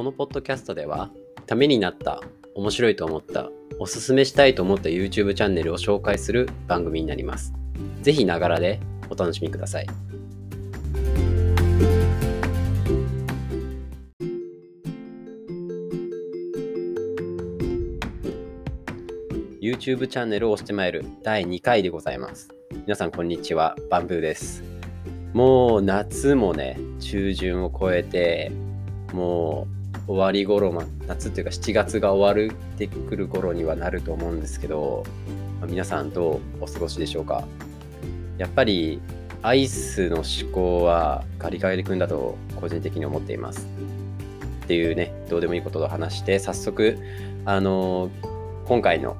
このポッドキャストではためになった面白いと思ったおすすめしたいと思った YouTube チャンネルを紹介する番組になります。ぜひながらでお楽しみください。YouTube チャンネルを押してまいる第2回でございます。皆さんこんにちは。バンブーです。もう夏もね中旬を超えてもう終わり頃、ま、夏っていうか7月が終わってくる頃にはなると思うんですけど、ま皆さんどうお過ごしでしょうか？やっぱりアイスの思考はガリガリ君だと個人的に思っています。っていうねどうでもいいことを話して早速あの今回の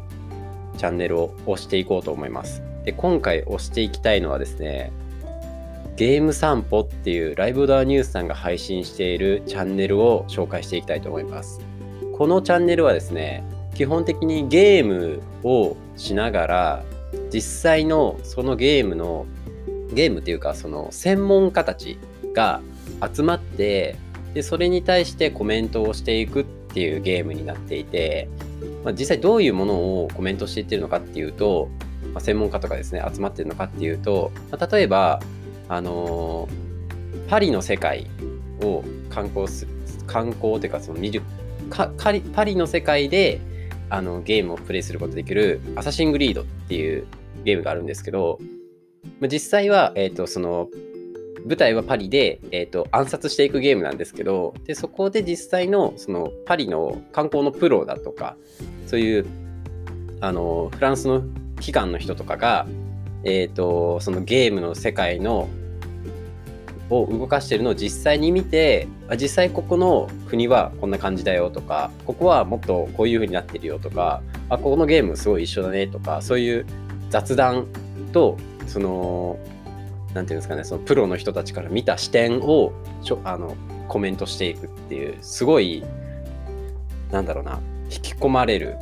チャンネルを押していこうと思います。で今回押していきたいのはですねゲーム散歩っていうライブドアニュースさんが配信しているチャンネルを紹介していきたいと思います。このチャンネルはですね、基本的にゲームをしながら、実際のそのゲームの、ゲームっていうかその専門家たちが集まって、で、それに対してコメントをしていくっていうゲームになっていて、まあ、実際どういうものをコメントしていってるのかっていうと、まあ、専門家とかですね、集まってるのかっていうと、まあ、例えば、あの、パリの世界を観光する観光というかその見るかパリの世界であのゲームをプレイすることできるアサシングリードっていうゲームがあるんですけど実際は、えーと、その舞台はパリで、えーと、暗殺していくゲームなんですけどでそこで実際のそのパリの観光のプロだとかそういうあのフランスの機関の人とかが、えーとそのゲームの世界のを動かしてるのを実際に見て実際ここの国はこんな感じだよとかここはもっとこういう風になってるよとかあここのゲームすごい一緒だねとかそういう雑談とその何て言うんですかねそのプロの人たちから見た視点をちょあのコメントしていくっていうすごいなんだろうな引き込まれる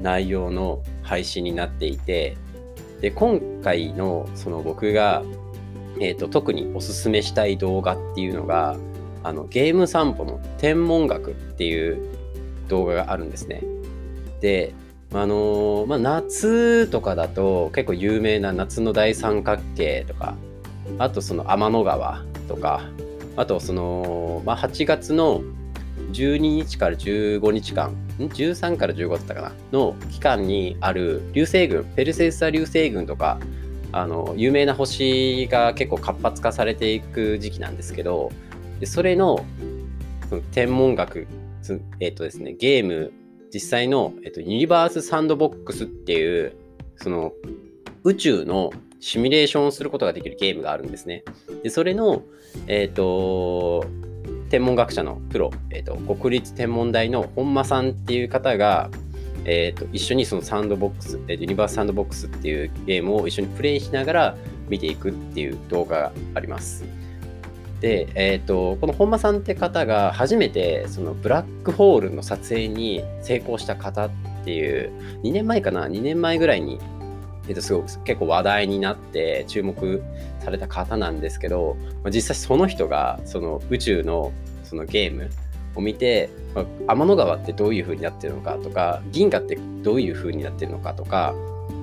内容の配信になっていてで今回のその僕がえーと、特におすすめしたい動画っていうのがあのゲーム散歩の天文学っていう動画があるんですね。で、あのー、まあ、夏とかだと結構有名な夏の大三角形とかあとその天の川とかあとその、まあ、8月の12日から15日間13から15だったかな？の期間にある流星群ペルセウス座流星群とかあの有名な星が結構活発化されていく時期なんですけどでそれのその天文学、えっ、とですね、ゲーム実際の、えっ、と、ユニバースサンドボックスっていうその宇宙のシミュレーションをすることができるゲームがあるんですね。でそれの、えっ、と天文学者のプロ、えーと国立天文台の本間さんっていう方が、えーと、一緒にそのサンドボックス、えー、ユニバースサンドボックスっていうゲームを一緒にプレイしながら見ていくっていう動画があります。で、えーと、この本間さんって方が初めてそのブラックホールの撮影に成功した方っていう2年前かな2年前ぐらいに、えーと、すごく結構話題になって注目された方なんですけど、まあ、実際その人がその宇宙のそのゲームを見て、まあ、天の川ってどういう風になってるのかとか銀河ってどういう風になってるのかとか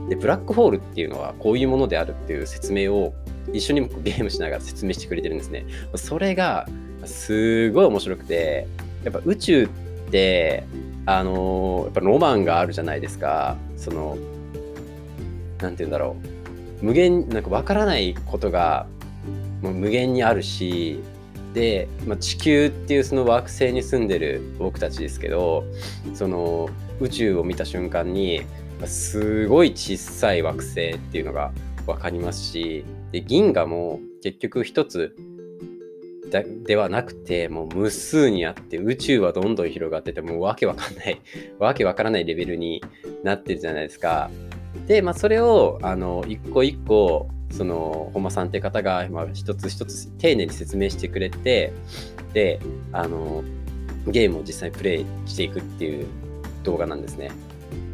でブラックホールっていうのはこういうものであるっていう説明を一緒にゲームしながら説明してくれてるんですね。それがすごい面白くてやっぱ宇宙ってあのー、やっぱロマンがあるじゃないですか。その何て言うんだろう無限なんか分からないことがもう無限にあるしで、まあ、地球っていうその惑星に住んでる僕たちですけどその宇宙を見た瞬間にすごい小さい惑星っていうのが分かりますしで銀河も結局一つではなくてもう無数にあって宇宙はどんどん広がっててもうわけわかんない わけわからないレベルになってるじゃないですか。で、まあ、それをあの一個一個その本間さんって方が、まあ、一つ一つ丁寧に説明してくれてであのゲームを実際にプレイしていくっていう動画なんですね。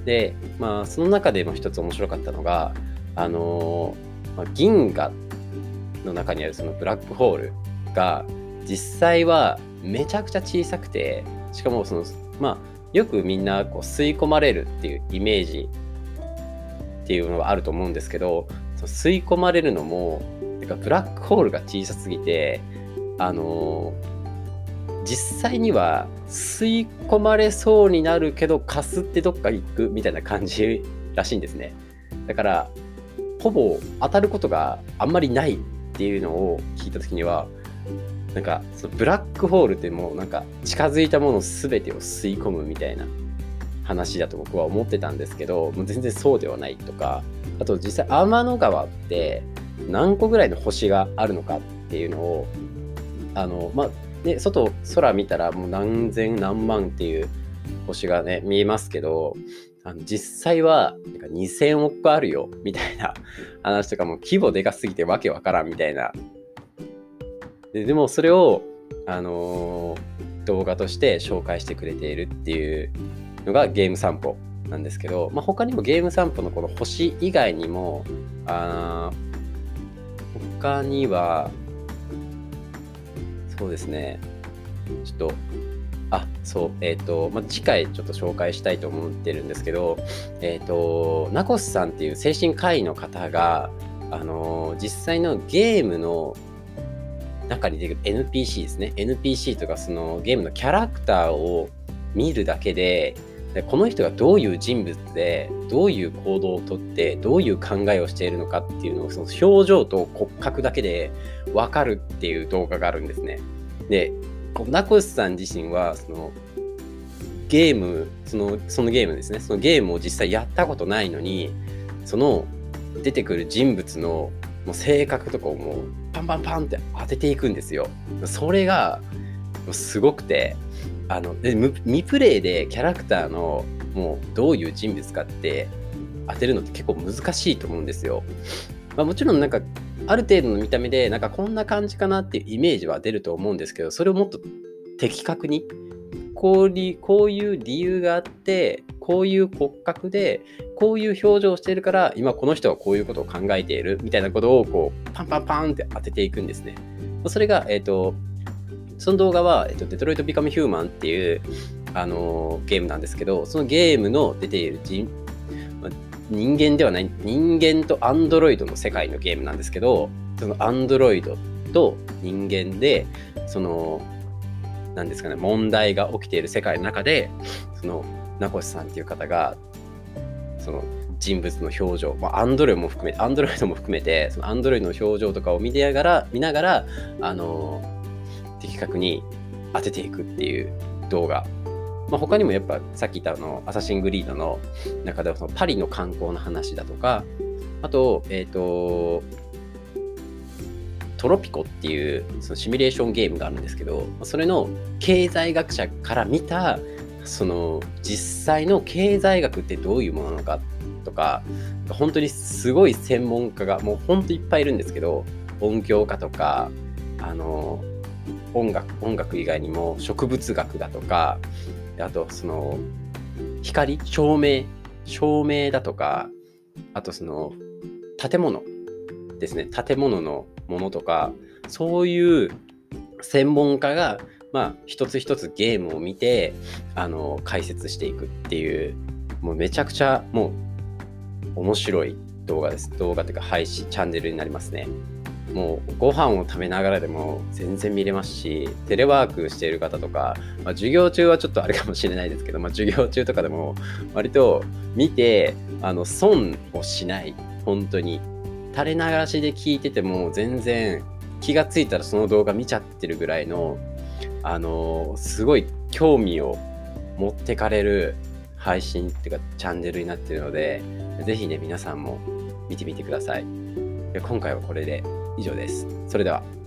で、まあ、その中でも一つ面白かったのがあの、まあ、銀河の中にあるそのブラックホールが実際はめちゃくちゃ小さくてしかもそのまあよくみんなこう吸い込まれるっていうイメージっていうのがあると思うんですけど吸い込まれるのもてかブラックホールが小さすぎてあの実際には吸い込まれそうになるけどかすってどっか行くみたいな感じらしいんですね。だからほぼ当たることがあんまりないっていうのを聞いた時にはなんかそのブラックホールってもうなんか近づいたもの全てを吸い込むみたいな話だと僕は思ってたんですけどもう全然そうではないとかあと実際天の川って何個ぐらいの星があるのかっていうのをあのまあね外空見たらもう何千何万っていう星がね見えますけどあの実際はなんか2000億あるよみたいな話とかも規模でかすぎてわけわからんみたいな。ででもそれを、あのー、動画として紹介してくれているっていうのがゲーム散歩なんですけど、まあ、他にもゲーム散歩のこの星以外にもあ他にはそうですね。ちょっとあそうえっ、ー、と、まあ、次回ちょっと紹介したいと思ってるんですけどえっ、ー、とナコスさんっていう精神科医の方があの実際のゲームの中に出てくる NPC ですね。NPC とかそのゲームのキャラクターを見るだけででこの人がどういう人物でどういう行動をとってどういう考えをしているのかっていうのをその表情と骨格だけで分かるっていう動画があるんですね。で名越さん自身はそのゲームそのそのゲームですねそのゲームを実際やったことないのにその出てくる人物のもう性格とかをもうパンパンパンって当てていくんですよ。それがすごくてあので未プレイでキャラクターのもうどういう人物かって当てるのって結構難しいと思うんですよ。まあ、もちろんなんかある程度の見た目でなんかこんな感じかなっていうイメージは出ると思うんですけどそれをもっと的確にこうこういう理由があってこういう骨格でこういう表情をしているから今この人はこういうことを考えているみたいなことをこうパンパンパンって当てていくんですね。それが、えっ、ー、とその動画は、えっと、デトロイト・ビカム・ヒューマンっていう、あのゲームなんですけど、そのゲームの出ている人、ま人間ではない、人間とアンドロイドの世界のゲームなんですけど、そのアンドロイドと人間で、その、なんですかね、問題が起きている世界の中で、その、名越さんっていう方が、その、人物の表情、まあ、アンドロイドも含めて、アンドロイドも含めて、そのアンドロイドの表情とかを見てながら、見ながら、あの的確に当てていくっていう動画。まあ、他にもやっぱさっき言ったあのアサシングリードの中ではそのパリの観光の話だとか、あと、えっ、ー、と、トロピコっていうそのシミュレーションゲームがあるんですけど、それの経済学者から見た、その実際の経済学ってどういうものなのかとか、本当にすごい専門家がもう本当いっぱいいるんですけど、音響家とか、あの、音楽音楽以外にも植物学だとかあとその光照明照明だとかあとその建物ですね建物のものとかそういう専門家がまあ一つ一つゲームを見てあの解説していくっていうもうめちゃくちゃもう面白い動画です動画というか配信チャンネルになりますね。もうご飯を食べながらでも全然見れますしテレワークしている方とか、まあ、授業中はちょっとあれかもしれないですけど、まあ、授業中とかでも割と見てあの損をしない本当に。垂れ流しで聞いてても全然気がついたらその動画見ちゃってるぐらいのあのすごい興味を持ってかれる配信っていうかチャンネルになってるのでぜひね皆さんも見てみてください。今回はこれで。以上です。それでは。